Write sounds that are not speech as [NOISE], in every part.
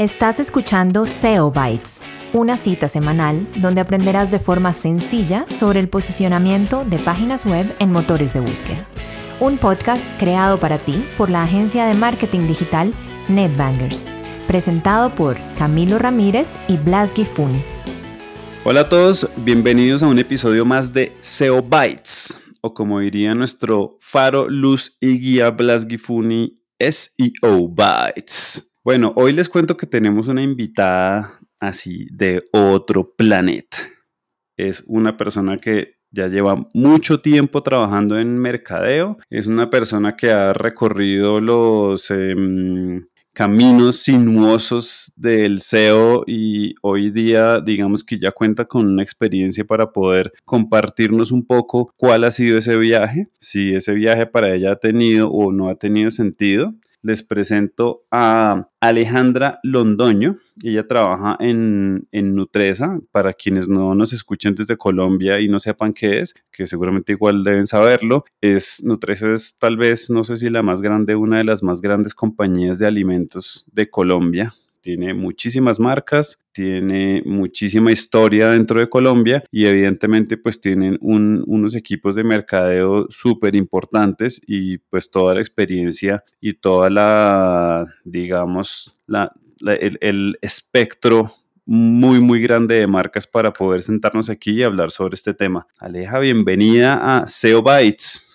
Estás escuchando SEO Bytes, una cita semanal donde aprenderás de forma sencilla sobre el posicionamiento de páginas web en motores de búsqueda. Un podcast creado para ti por la agencia de marketing digital NetBangers, presentado por Camilo Ramírez y Blas Gifuni. Hola a todos, bienvenidos a un episodio más de SEO Bytes, o como diría nuestro faro, luz y guía Blas Gifuni, SEO Bytes. Bueno, hoy les cuento que tenemos una invitada así de otro planeta. Es una persona que ya lleva mucho tiempo trabajando en mercadeo. Es una persona que ha recorrido los em, caminos sinuosos del SEO y hoy día digamos que ya cuenta con una experiencia para poder compartirnos un poco cuál ha sido ese viaje, si ese viaje para ella ha tenido o no ha tenido sentido les presento a Alejandra Londoño. Ella trabaja en, en, Nutresa. Para quienes no nos escuchen desde Colombia y no sepan qué es, que seguramente igual deben saberlo, es Nutresa es tal vez, no sé si la más grande, una de las más grandes compañías de alimentos de Colombia tiene muchísimas marcas, tiene muchísima historia dentro de Colombia y evidentemente pues tienen unos equipos de mercadeo súper importantes y pues toda la experiencia y toda la, digamos, el, el espectro muy, muy grande de marcas para poder sentarnos aquí y hablar sobre este tema. Aleja, bienvenida a SEO Bytes.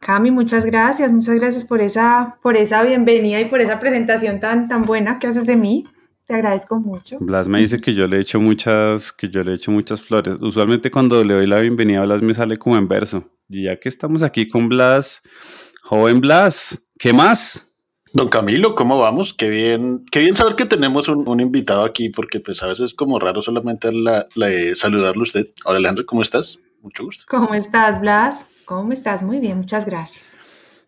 Cami, muchas gracias, muchas gracias por esa, por esa bienvenida y por esa presentación tan, tan buena que haces de mí. Te agradezco mucho. Blas me dice que yo le he hecho muchas, que yo le he hecho muchas flores. Usualmente cuando le doy la bienvenida a Blas me sale como en verso. Y ya que estamos aquí con Blas, joven Blas, ¿qué más? Don Camilo, ¿cómo vamos? Qué bien, qué bien saber que tenemos un, invitado aquí, porque pues a veces es como raro solamente la, saludarlo a usted. Hola Alejandro, ¿cómo estás? Mucho gusto. ¿Cómo estás, Blas? ¿Cómo estás? Muy bien, muchas gracias.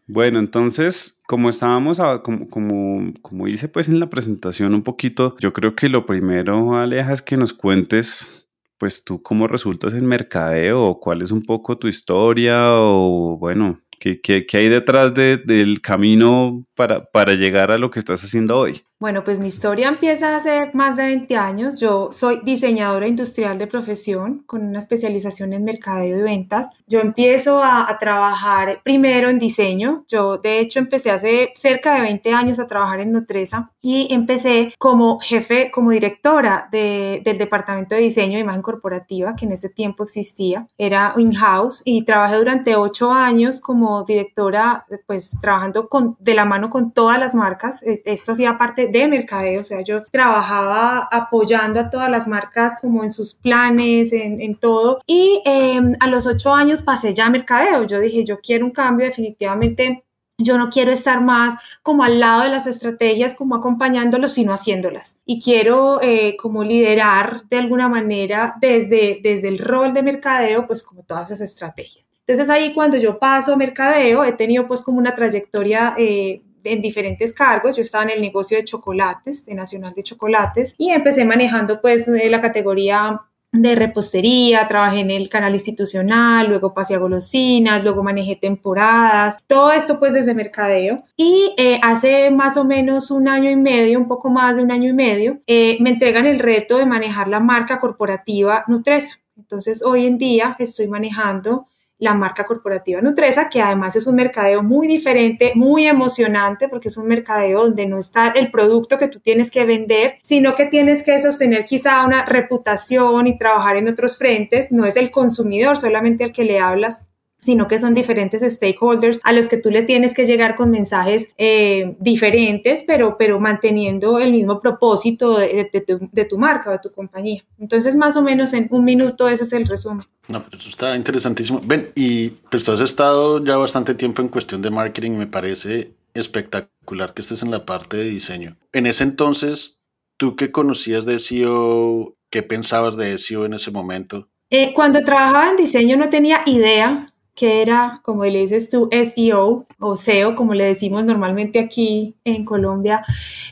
Bueno, entonces, como estábamos, como, como, como hice pues en la presentación un poquito, yo creo que lo primero, Aleja, es que nos cuentes, pues tú cómo resultas en mercadeo, o cuál es un poco tu historia, o bueno, qué, qué, qué hay detrás de, del camino para, para llegar a lo que estás haciendo hoy. Bueno, pues mi historia empieza hace más de 20 años. Yo soy diseñadora industrial de profesión con una especialización en mercadeo y ventas. Yo empiezo a, trabajar primero en diseño. Yo de hecho empecé hace cerca de 20 años a trabajar en Nutresa y empecé como jefe, como directora del departamento de diseño de imagen corporativa que en ese tiempo existía. Era in-house y trabajé durante 8 años como directora, pues trabajando con, de la mano con todas las marcas. E, esto hacía parte de mercadeo, o sea, yo trabajaba apoyando a todas las marcas como en sus planes, en, todo. Y em, a los ocho años pasé ya a mercadeo. Yo dije, yo quiero un cambio definitivamente yo no quiero estar más como al lado de las estrategias, como acompañándolos, sino haciéndolas. Y quiero eh, como liderar de alguna manera desde, desde el rol de mercadeo, pues como todas esas estrategias. Entonces ahí cuando yo paso a mercadeo, he tenido pues como una trayectoria eh, en diferentes cargos. Yo estaba en el negocio de chocolates, de Nacional de Chocolates, y empecé manejando pues eh, la categoría de repostería, trabajé en el canal institucional, luego pasé a golosinas, luego manejé temporadas, todo esto pues desde mercadeo. Y eh, hace más o menos un año y medio, un poco más de un año y medio, eh, me entregan el reto de manejar la marca corporativa Nutresa. Entonces hoy en día estoy manejando la marca corporativa Nutresa, que además es un mercadeo muy diferente, muy emocionante, porque es un mercadeo donde no está el producto que tú tienes que vender, sino que tienes que sostener quizá una reputación y trabajar en otros frentes. No es el consumidor solamente al que le hablas, sino que son diferentes stakeholders a los que tú le tienes que llegar con mensajes eh, diferentes, pero, pero manteniendo el mismo propósito de, tu, de, tu, marca o de tu compañía. Entonces, más o menos en un minuto ese es el resumen. No, pero eso está interesantísimo. Ven, y pues tú has estado ya bastante tiempo en cuestión de marketing, me parece espectacular que estés en la parte de diseño. En ese entonces, ¿tú qué conocías de SEO? ¿Qué pensabas de SEO en ese momento? Eh, cuando trabajaba en diseño no tenía idea que era, como le dices tú, SEO o SEO, como le decimos normalmente aquí en Colombia.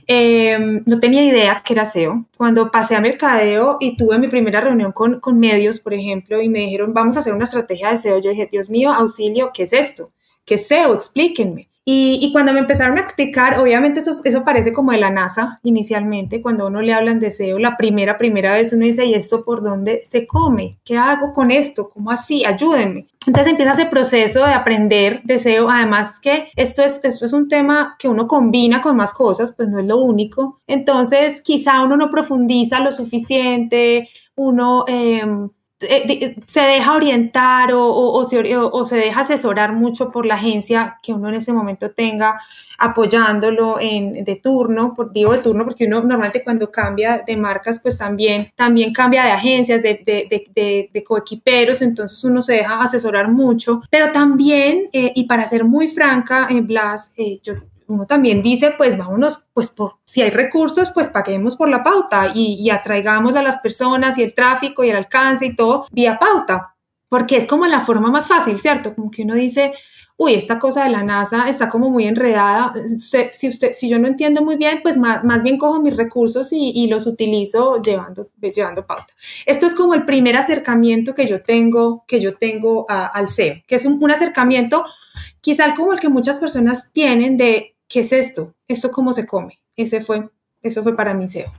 Em, no tenía idea que era SEO. Cuando pasé a mercadeo y tuve mi primera reunión con, con medios, por ejemplo, y me dijeron, vamos a hacer una estrategia de SEO, yo dije, Dios mío, auxilio, ¿qué es esto? ¿Qué es SEO? Explíquenme. Y, cuando me empezaron a explicar, obviamente eso, eso parece como de la NASA inicialmente, cuando uno le hablan de SEO, la primera, primera vez uno dice, ¿y esto por dónde se come? ¿Qué hago con esto? ¿Cómo así? Ayúdenme. Entonces empieza ese proceso de aprender de SEO, además que esto es, esto es un tema que uno combina con más cosas, pues no es lo único. Entonces quizá uno no profundiza lo suficiente, uno... Em, se deja orientar o, se, deja asesorar mucho por la agencia que uno en ese momento tenga apoyándolo en, de turno, por, digo de turno porque uno normalmente cuando cambia de marcas pues también, también cambia de agencias, de, de, de, coequiperos, entonces uno se deja asesorar mucho, pero también, eh, y para ser muy franca, en Blas, eh, yo uno también dice, pues vámonos, pues por, si hay recursos, pues paguemos por la pauta y, y atraigamos a las personas y el tráfico y el alcance y todo vía pauta, porque es como la forma más fácil, ¿cierto? Como que uno dice, uy, esta cosa de la NASA está como muy enredada, si, usted, si yo no entiendo muy bien, pues más, más bien cojo mis recursos y, y, los utilizo llevando, llevando pauta. Esto es como el primer acercamiento que yo tengo, que yo tengo al SEO, que es un, un acercamiento quizá como el que muchas personas tienen de ¿qué es esto? ¿Esto cómo se come? Ese fue, eso fue para mí SEO.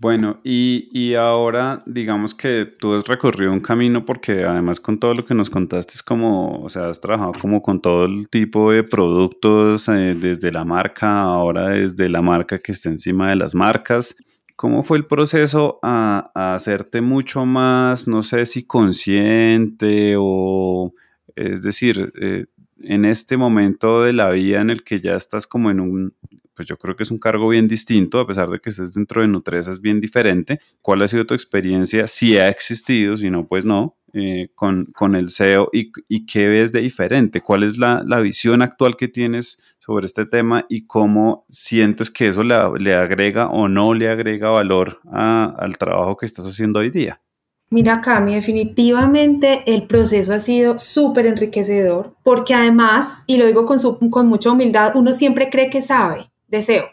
Bueno, y, ahora digamos que tú has recorrido un camino porque además con todo lo que nos contaste es como, o sea, has trabajado como con todo el tipo de productos, eh, desde la marca, ahora desde la marca que está encima de las marcas. ¿Cómo fue el proceso a, hacerte mucho más, no sé si consciente o, es decir, eh, en este momento de la vida en el que ya estás como en un, pues yo creo que es un cargo bien distinto, a pesar de que estés dentro de Nutresa es bien diferente. ¿Cuál ha sido tu experiencia? Si ha existido, si no, pues no, eh, con, con, el SEO y, y, qué ves de diferente? ¿Cuál es la, la, visión actual que tienes sobre este tema y cómo sientes que eso le, le agrega o no le agrega valor al trabajo que estás haciendo hoy día? Mira, Cami, definitivamente el proceso ha sido súper enriquecedor porque además, y lo digo con, con mucha humildad, uno siempre cree que sabe deseo.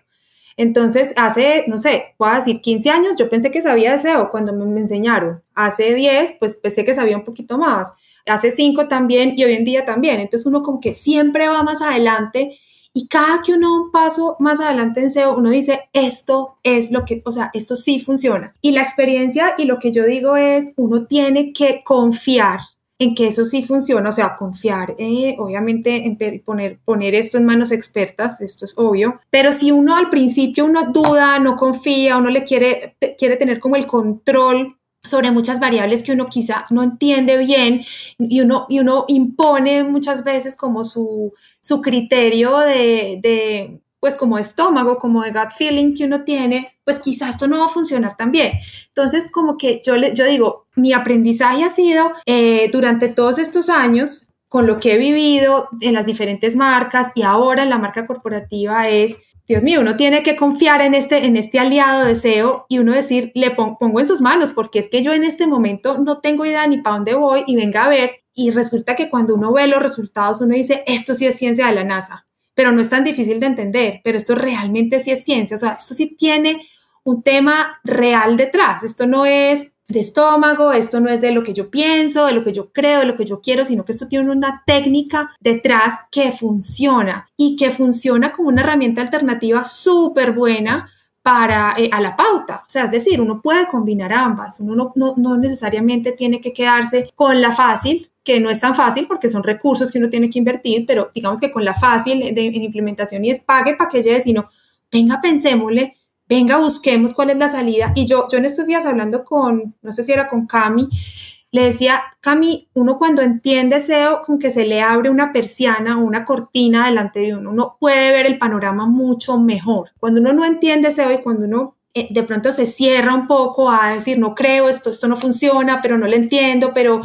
Entonces, hace, no sé, puedo decir 15 años, yo pensé que sabía deseo cuando me, me enseñaron. Hace 10, pues pensé que sabía un poquito más. Hace 5 también y hoy en día también. Entonces, uno como que siempre va más adelante y cada que uno un paso más adelante en SEO, uno dice, esto es lo que, o sea, esto sí funciona. Y la experiencia y lo que yo digo es, uno tiene que confiar en que eso sí funciona, o sea, confiar, eh, obviamente, en poner, poner esto en manos expertas, esto es obvio, pero si uno al principio uno duda, no confía, uno le quiere, quiere tener como el control sobre muchas variables que uno quizá no entiende bien y uno, y uno impone muchas veces como su, su criterio de, de, pues como estómago, como de gut feeling que uno tiene, pues quizás esto no va a funcionar tan bien. Entonces, como que yo, le, yo digo, mi aprendizaje ha sido eh, durante todos estos años, con lo que he vivido en las diferentes marcas y ahora en la marca corporativa es Dios mío, uno tiene que confiar en este, en este aliado de SEO y uno decir, le pongo en sus manos, porque es que yo en este momento no tengo idea ni para dónde voy y venga a ver. Y resulta que cuando uno ve los resultados, uno dice, esto sí es ciencia de la NASA, pero no es tan difícil de entender, pero esto realmente sí es ciencia, o sea, esto sí tiene un tema real detrás, esto no es de estómago, esto no es de lo que yo pienso, de lo que yo creo, de lo que yo quiero, sino que esto tiene una técnica detrás que funciona y que funciona como una herramienta alternativa súper buena para eh, a la pauta. O sea, es decir, uno puede combinar ambas, uno no, no, necesariamente tiene que quedarse con la fácil, que no es tan fácil porque son recursos que uno tiene que invertir, pero digamos que con la fácil de, en implementación y es pague llegue, sino venga, pensémosle venga, busquemos cuál es la salida. Y yo, yo en estos días hablando con, no sé si era con Cami, le decía, Cami, uno cuando entiende SEO, con que se le abre una persiana o una cortina delante de uno, uno puede ver el panorama mucho mejor. Cuando uno no entiende SEO y cuando uno eh, de pronto se cierra un poco a decir, no creo, esto, esto no funciona, pero no lo entiendo, pero,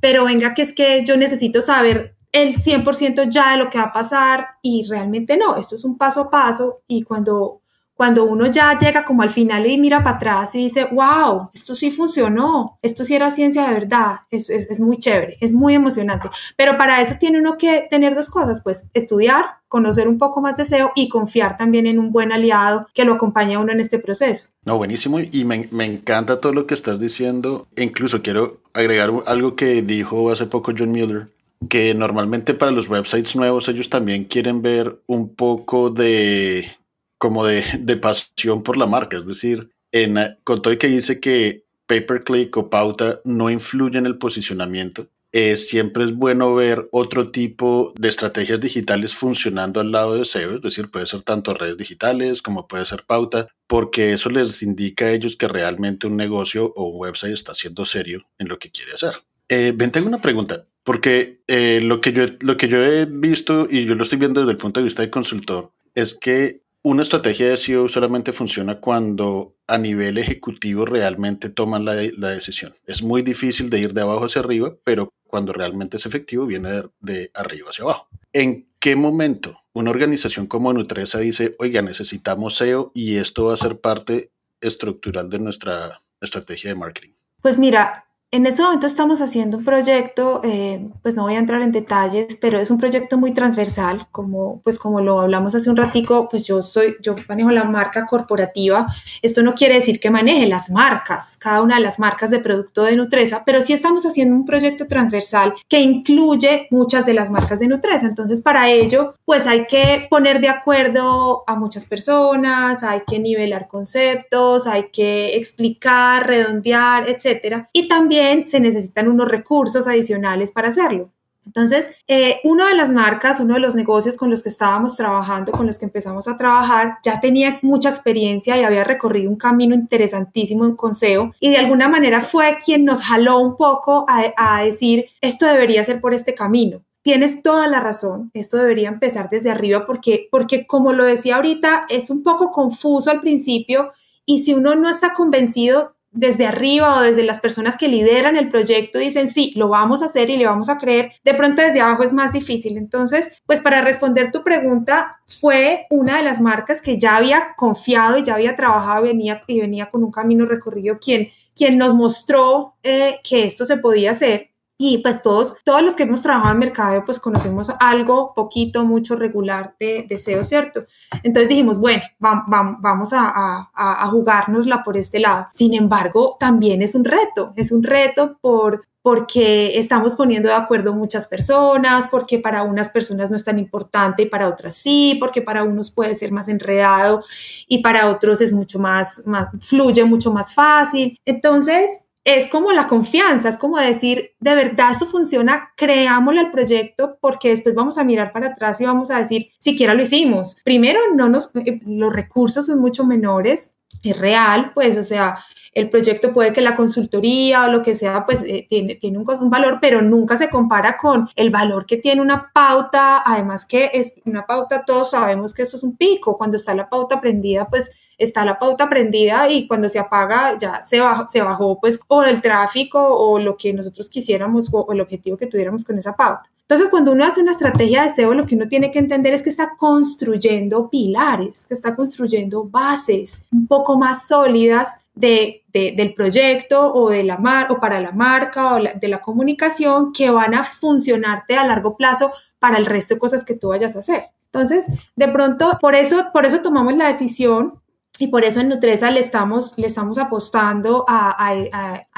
pero venga, que es que yo necesito saber el 100% ya de lo que va a pasar y realmente no, esto es un paso a paso y cuando cuando uno ya llega como al final y mira para atrás y dice, wow, esto sí funcionó, esto sí era ciencia de verdad, es, es, muy chévere, es muy emocionante. Pero para eso tiene uno que tener dos cosas, pues estudiar, conocer un poco más de SEO y confiar también en un buen aliado que lo acompañe a uno en este proceso. No, buenísimo y me, me encanta todo lo que estás diciendo. Incluso quiero agregar algo que dijo hace poco John Mueller que normalmente para los websites nuevos ellos también quieren ver un poco de como de, pasión por la marca. Es decir, en, con todo y que dice que pay per click o pauta no influye en el posicionamiento, eh, siempre es bueno ver otro tipo de estrategias digitales funcionando al lado de SEO, es decir, puede ser tanto redes digitales como puede ser pauta, porque eso les indica a ellos que realmente un negocio o un website está siendo serio en lo que quiere hacer. Eh, ven, tengo una pregunta, porque eh, lo, que yo, lo que yo he visto y yo lo estoy viendo desde el punto de vista de consultor es que una estrategia de SEO solamente funciona cuando a nivel ejecutivo realmente toman la, decisión. Es muy difícil de ir de abajo hacia arriba, pero cuando realmente es efectivo viene de, de arriba hacia abajo. ¿En qué momento una organización como Nutresa dice, oiga, necesitamos SEO y esto va a ser parte estructural de nuestra estrategia de marketing? Pues mira, en este momento estamos haciendo un proyecto, eh, pues no voy a entrar en detalles, pero es un proyecto muy transversal, como pues como lo hablamos hace un ratico, pues yo soy, yo manejo la marca corporativa. Esto no quiere decir que maneje las marcas, cada una de las marcas de producto de Nutresa, pero sí estamos haciendo un proyecto transversal que incluye muchas de las marcas de Nutresa. Entonces, para ello, pues hay que poner de acuerdo a muchas personas, hay que nivelar conceptos, hay que explicar, redondear, etcétera. Y también se necesitan unos recursos adicionales para hacerlo. Entonces, eh, una de las marcas, uno de los negocios con los que estábamos trabajando, con los que empezamos a trabajar, ya tenía mucha experiencia y había recorrido un camino interesantísimo en Conseo y de alguna manera fue quien nos jaló un poco a, a decir, esto debería ser por este camino. Tienes toda la razón, esto debería empezar desde arriba porque, porque como lo decía ahorita, es un poco confuso al principio y si uno no está convencido, desde arriba o desde las personas que lideran el proyecto dicen, sí, lo vamos a hacer y le vamos a creer, de pronto desde abajo es más difícil. Entonces, pues para responder tu pregunta, fue una de las marcas que ya había confiado y ya había trabajado venía, y venía con un camino recorrido quien, quien nos mostró eh, que esto se podía hacer y pues todos, todos los que hemos trabajado en mercado, pues conocemos algo, poquito, mucho, regular de, deseo, ¿cierto? Entonces dijimos, bueno, vamos a, a, a, jugárnosla por este lado. Sin embargo, también es un reto, es un reto por, porque estamos poniendo de acuerdo muchas personas, porque para unas personas no es tan importante y para otras sí, porque para unos puede ser más enredado y para otros es mucho más, más fluye mucho más fácil. Entonces, es como la confianza, es como decir, de verdad esto funciona, creámosle al proyecto porque después vamos a mirar para atrás y vamos a decir, siquiera lo hicimos. Primero, no nos, eh, los recursos son mucho menores, es real, pues, o sea, el proyecto puede que la consultoría o lo que sea, pues eh, tiene, tiene un, valor, pero nunca se compara con el valor que tiene una pauta, además que es una pauta, todos sabemos que esto es un pico, cuando está la pauta prendida, pues está la pauta prendida y cuando se apaga ya se bajó, se bajó pues o del tráfico o lo que nosotros quisiéramos o, el objetivo que tuviéramos con esa pauta. Entonces, cuando uno hace una estrategia de SEO, lo que uno tiene que entender es que está construyendo pilares, que está construyendo bases un poco más sólidas de, del proyecto o, de la mar, o para la marca o de la comunicación que van a funcionarte a largo plazo para el resto de cosas que tú vayas a hacer. Entonces, de pronto, por eso, por eso tomamos la decisión y por eso en Nutresa le estamos, le estamos apostando a,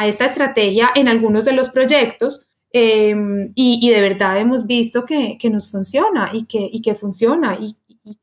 esta estrategia en algunos de los proyectos. Em, y, de verdad hemos visto que, nos funciona y que, y que funciona y,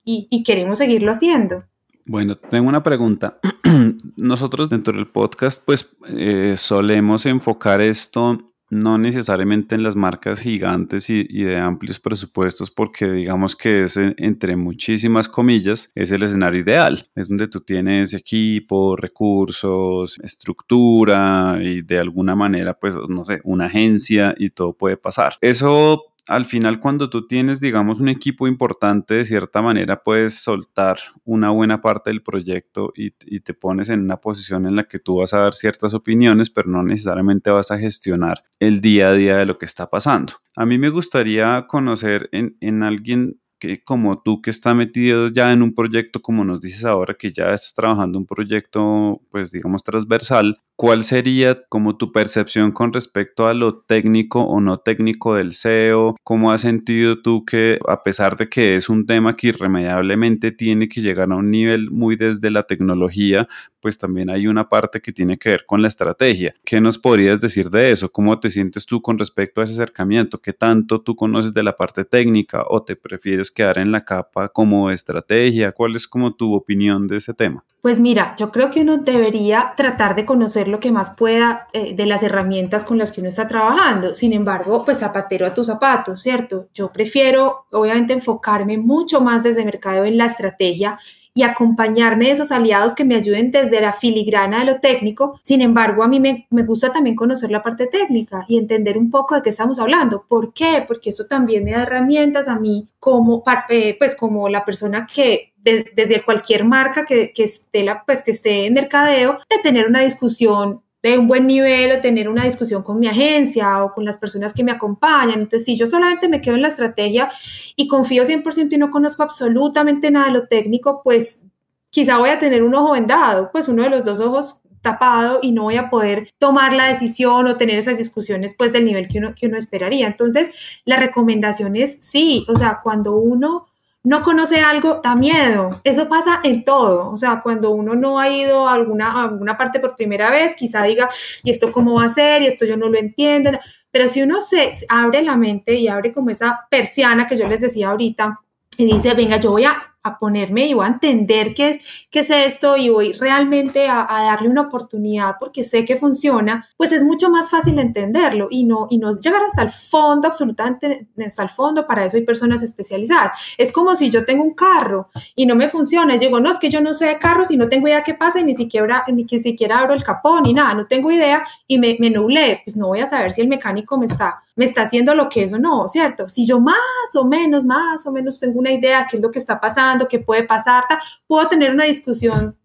y queremos seguirlo haciendo. Bueno, tengo una pregunta. [CLEARS THROAT] Nosotros dentro del podcast, pues eh, solemos enfocar esto no necesariamente en las marcas gigantes y, de amplios presupuestos, porque digamos que es, entre muchísimas comillas, es el escenario ideal. Es donde tú tienes equipo, recursos, estructura y de alguna manera, pues, no sé, una agencia y todo puede pasar. Eso al final cuando tú tienes, digamos, un equipo importante, de cierta manera puedes soltar una buena parte del proyecto y, te pones en una posición en la que tú vas a dar ciertas opiniones, pero no necesariamente vas a gestionar el día a día de lo que está pasando. A mí me gustaría conocer en, en alguien que como tú que está metido ya en un proyecto, como nos dices ahora, que ya estás trabajando un proyecto, pues digamos, transversal, ¿cuál sería como tu percepción con respecto a lo técnico o no técnico del SEO? ¿Cómo has sentido tú que a pesar de que es un tema que irremediablemente tiene que llegar a un nivel muy desde la tecnología, pues también hay una parte que tiene que ver con la estrategia. ¿Qué nos podrías decir de eso? ¿Cómo te sientes tú con respecto a ese acercamiento? ¿Qué tanto tú conoces de la parte técnica o te prefieres quedar en la capa como estrategia? ¿Cuál es como tu opinión de ese tema? Pues mira, yo creo que uno debería tratar de conocer lo que más pueda eh, de las herramientas con las que uno está trabajando. Sin embargo, pues zapatero a tus zapatos, ¿cierto? Yo prefiero, obviamente, enfocarme mucho más desde mercado en la estrategia y acompañarme de esos aliados que me ayuden desde la filigrana de lo técnico. Sin embargo, a mí me, gusta también conocer la parte técnica y entender un poco de qué estamos hablando. ¿Por qué? Porque eso también me da herramientas a mí como, eh, pues, como la persona que desde cualquier marca que, que, esté la, pues, que esté en mercadeo, de tener una discusión de un buen nivel o tener una discusión con mi agencia o con las personas que me acompañan. Entonces, si yo solamente me quedo en la estrategia y confío 100% y no conozco absolutamente nada de lo técnico, pues quizá voy a tener un ojo vendado, pues uno de los dos ojos tapado y no voy a poder tomar la decisión o tener esas discusiones pues del nivel que uno, que uno esperaría. Entonces, la recomendación es sí, o sea, cuando uno no conoce algo, da miedo. Eso pasa en todo. O sea, cuando uno no ha ido a alguna, alguna parte por primera vez, quizá diga, ¿y esto cómo va a ser? Y esto yo no lo entiendo. Pero si uno se abre la mente y abre como esa persiana que yo les decía ahorita y dice, venga, yo voy a a ponerme y voy a entender qué, qué es esto y voy realmente a, darle una oportunidad porque sé que funciona, pues es mucho más fácil entenderlo y no, y no llegar hasta el fondo, absolutamente hasta el fondo, para eso hay personas especializadas. Es como si yo tengo un carro y no me funciona, y digo, no, es que yo no sé de carros y no tengo idea qué pasa y ni siquiera, ni que siquiera abro el capón ni nada, no tengo idea y me, me nublé, pues no voy a saber si el mecánico me está me está haciendo lo que es o no, ¿cierto? Si yo más o menos, más o menos tengo una idea de qué es lo que está pasando, qué puede pasar, puedo tener una discusión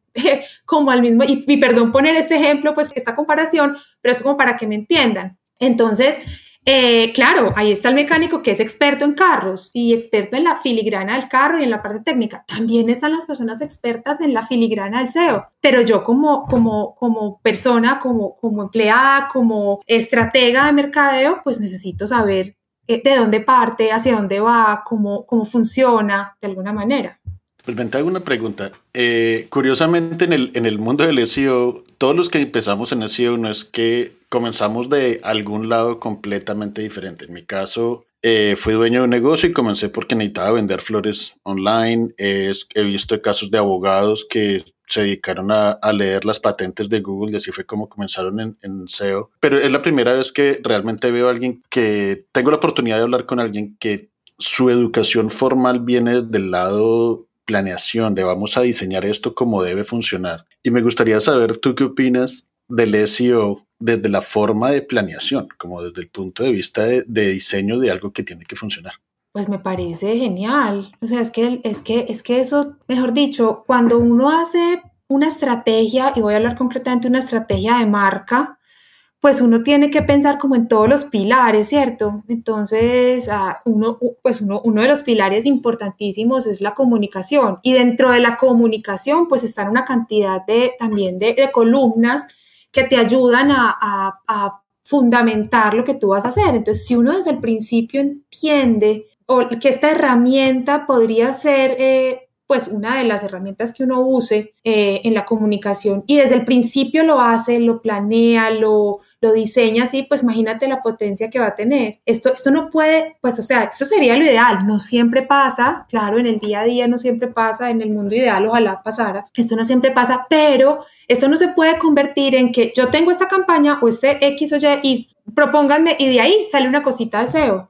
como al mismo, y, y, perdón poner este ejemplo, pues esta comparación, pero es como para que me entiendan. Entonces, eh, claro, ahí está el mecánico que es experto en carros y experto en la filigrana del carro y en la parte técnica. También están las personas expertas en la filigrana del SEO. Pero yo como, como, como persona, como, como empleada, como estratega de mercadeo, pues necesito saber eh, de dónde parte, hacia dónde va, cómo, cómo funciona de alguna manera. Pues me hago una pregunta. Eh, curiosamente, en el, en el mundo del SEO, todos los que empezamos en SEO no es que comenzamos de algún lado completamente diferente. En mi caso, eh, fui dueño de un negocio y comencé porque necesitaba vender flores online. he visto casos de abogados que se dedicaron a, leer las patentes de Google y así fue como comenzaron en, en, SEO. Pero es la primera vez que realmente veo a alguien que tengo la oportunidad de hablar con alguien que su educación formal viene del lado planeación, de vamos a diseñar esto como debe funcionar. Y me gustaría saber tú qué opinas del SEO desde la forma de planeación, como desde el punto de vista de, diseño de algo que tiene que funcionar. Pues me parece genial. O sea, es que, es que, es que eso, mejor dicho, cuando uno hace una estrategia, y voy a hablar concretamente de una estrategia de marca, pues uno tiene que pensar como en todos los pilares, ¿cierto? Entonces, ah, uno, pues uno, uno, de los pilares importantísimos es la comunicación y dentro de la comunicación pues están una cantidad de también de, columnas que te ayudan a, a, fundamentar lo que tú vas a hacer. Entonces, si uno desde el principio entiende que esta herramienta podría ser eh, pues una de las herramientas que uno use eh, en la comunicación y desde el principio lo hace, lo planea, lo, lo diseña así, pues imagínate la potencia que va a tener. Esto, esto no puede, pues o sea, esto sería lo ideal, no siempre pasa, claro, en el día a día no siempre pasa, en el mundo ideal ojalá pasara, esto no siempre pasa, pero esto no se puede convertir en que yo tengo esta campaña o este X o Y y propónganme y de ahí sale una cosita de SEO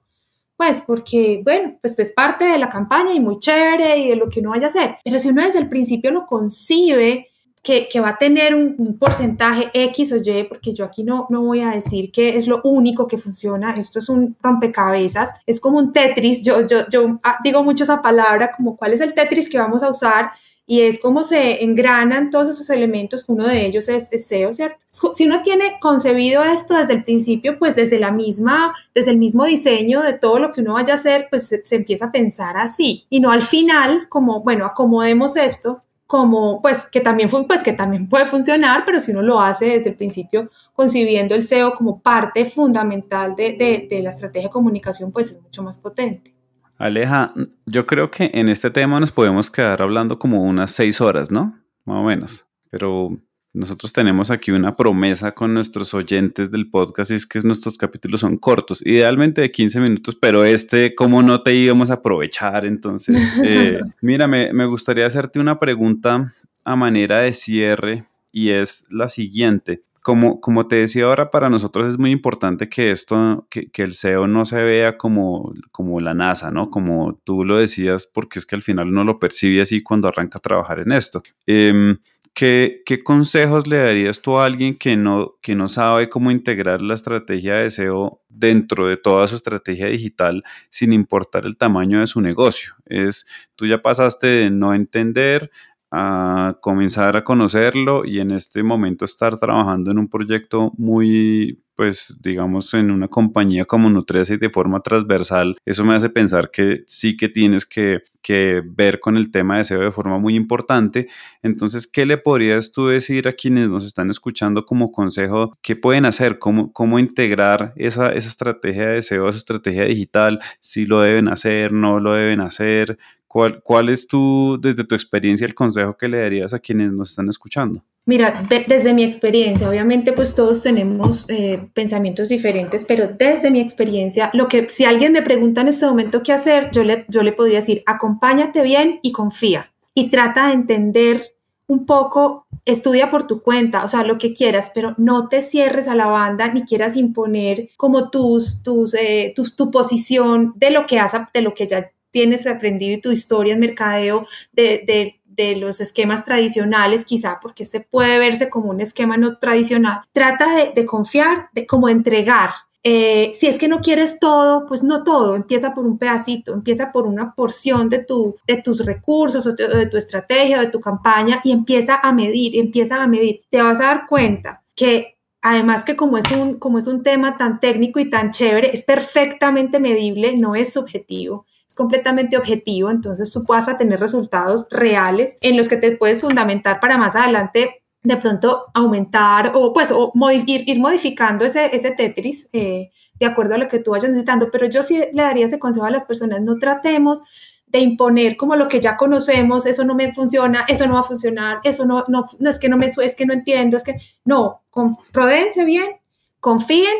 pues porque, bueno, pues es parte de la campaña y muy chévere y de lo que uno vaya a hacer. Pero si uno desde el principio lo concibe, que, va a tener un, porcentaje X o Y, porque yo aquí no, no voy a decir que es lo único que funciona, esto es un rompecabezas, es como un Tetris, yo, yo, yo ah, digo mucho esa palabra, como cuál es el Tetris que vamos a usar y es como se engranan todos esos elementos, uno de ellos es, SEO, ¿cierto? Si uno tiene concebido esto desde el principio, pues desde la misma, desde el mismo diseño de todo lo que uno vaya a hacer, pues se, empieza a pensar así y no al final como, bueno, acomodemos esto como, pues, que también, pues, que también puede funcionar, pero si uno lo hace desde el principio, concibiendo el SEO como parte fundamental de, de, de la estrategia de comunicación, pues es mucho más potente. Aleja, yo creo que en este tema nos podemos quedar hablando como unas seis horas, ¿no? Más o menos. Pero nosotros tenemos aquí una promesa con nuestros oyentes del podcast y es que nuestros capítulos son cortos, idealmente de 15 minutos, pero este, ¿cómo no te íbamos a aprovechar? Entonces, [LAUGHS] eh, mira, me, gustaría hacerte una pregunta a manera de cierre y es la siguiente. Como, como, te decía ahora, para nosotros es muy importante que esto, que, que, el SEO no se vea como, como la NASA, ¿no? Como tú lo decías, porque es que al final uno lo percibe así cuando arranca a trabajar en esto. Eh, ¿Qué, consejos le darías tú a alguien que no, que no sabe cómo integrar la estrategia de SEO dentro de toda su estrategia digital sin importar el tamaño de su negocio? Es, tú ya pasaste de no entender a comenzar a conocerlo y en este momento estar trabajando en un proyecto muy pues digamos en una compañía como Nutresa y de forma transversal, eso me hace pensar que sí que tienes que, ver con el tema de SEO de forma muy importante. Entonces, ¿qué le podrías tú decir a quienes nos están escuchando como consejo? ¿Qué pueden hacer? ¿Cómo, cómo integrar esa, esa estrategia de SEO, esa estrategia digital? Si lo deben hacer, no lo deben hacer. ¿Cuál, ¿Cuál es tu, desde tu experiencia, el consejo que le darías a quienes nos están escuchando? Mira, desde mi experiencia, obviamente pues todos tenemos eh, pensamientos diferentes, pero desde mi experiencia, lo que si alguien me pregunta en este momento qué hacer, yo le, yo le podría decir, acompáñate bien y confía. Y trata de entender un poco, estudia por tu cuenta, o sea, lo que quieras, pero no te cierres a la banda ni quieras imponer como tus, tus, eh, tu, tu posición de lo que has, de lo que ya tienes aprendido y tu historia en mercadeo, de, de de los esquemas tradicionales, quizá porque este puede verse como un esquema no tradicional, trata de, confiar, de como entregar. Eh, si es que no quieres todo, pues no todo, empieza por un pedacito, empieza por una porción de, tu, de tus recursos o de, tu estrategia, de tu campaña y empieza a medir, empieza a medir. Te vas a dar cuenta que además que como es un, como es un tema tan técnico y tan chévere, es perfectamente medible, no es subjetivo completamente objetivo, entonces tú vas a tener resultados reales en los que te puedes fundamentar para más adelante de pronto aumentar o pues o ir, ir, modificando ese, ese Tetris eh, de acuerdo a lo que tú vayas necesitando, pero yo sí le daría ese consejo a las personas, no tratemos de imponer como lo que ya conocemos, eso no me funciona, eso no va a funcionar, eso no, no, es que no me es que no entiendo, es que no, con, bien, confíen,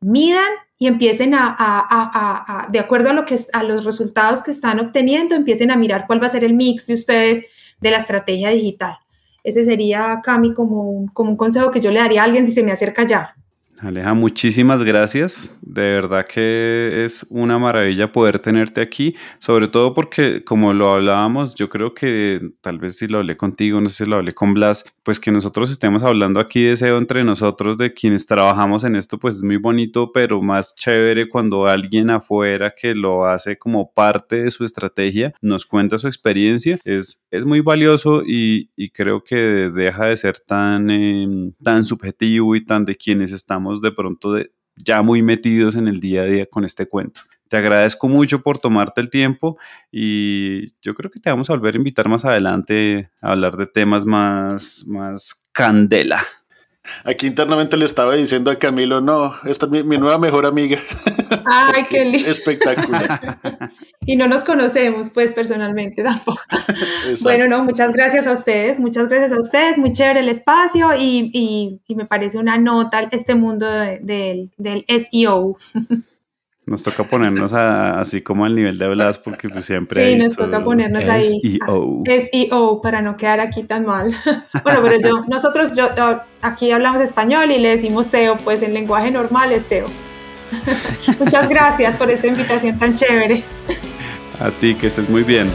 midan y empiecen a, de acuerdo a, lo que, a los resultados que están obteniendo, empiecen a mirar cuál va a ser el mix de ustedes de la estrategia digital. Ese sería, Cami, como, como un consejo que yo le daría a alguien si se me acerca ya. Aleja, muchísimas gracias. De verdad que es una maravilla poder tenerte aquí, sobre todo porque como lo hablábamos, yo creo que tal vez si lo hablé contigo, no sé si lo hablé con Blas, pues que nosotros estemos hablando aquí de SEO entre nosotros, de quienes trabajamos en esto, pues es muy bonito, pero más chévere cuando alguien afuera que lo hace como parte de su estrategia nos cuenta su experiencia. Es, es muy valioso y, y creo que deja de ser tan, em, tan subjetivo y tan de quienes estamos de pronto de, ya muy metidos en el día a día con este cuento. Te agradezco mucho por tomarte el tiempo y yo creo que te vamos a volver a invitar más adelante a hablar de temas más, más candela. Aquí internamente le estaba diciendo a Camilo, no, esta es mi, nueva mejor amiga. [LAUGHS] Ay, qué lindo. Espectacular. [LAUGHS] y no nos conocemos, pues, personalmente [LAUGHS] tampoco. Bueno, no, muchas gracias a ustedes, muchas gracias a ustedes, muy chévere el espacio y, me parece una nota este mundo del SEO. Nos toca ponernos así como al nivel de Blas porque pues siempre... Sí, nos toca ponernos ahí. SEO. SEO para no quedar aquí tan mal. [LAUGHS] bueno, pero yo, nosotros, yo, aquí hablamos español y le decimos SEO, pues en lenguaje normal es SEO. [LAUGHS] Muchas gracias por esta invitación tan chévere. A ti, que estés muy bien.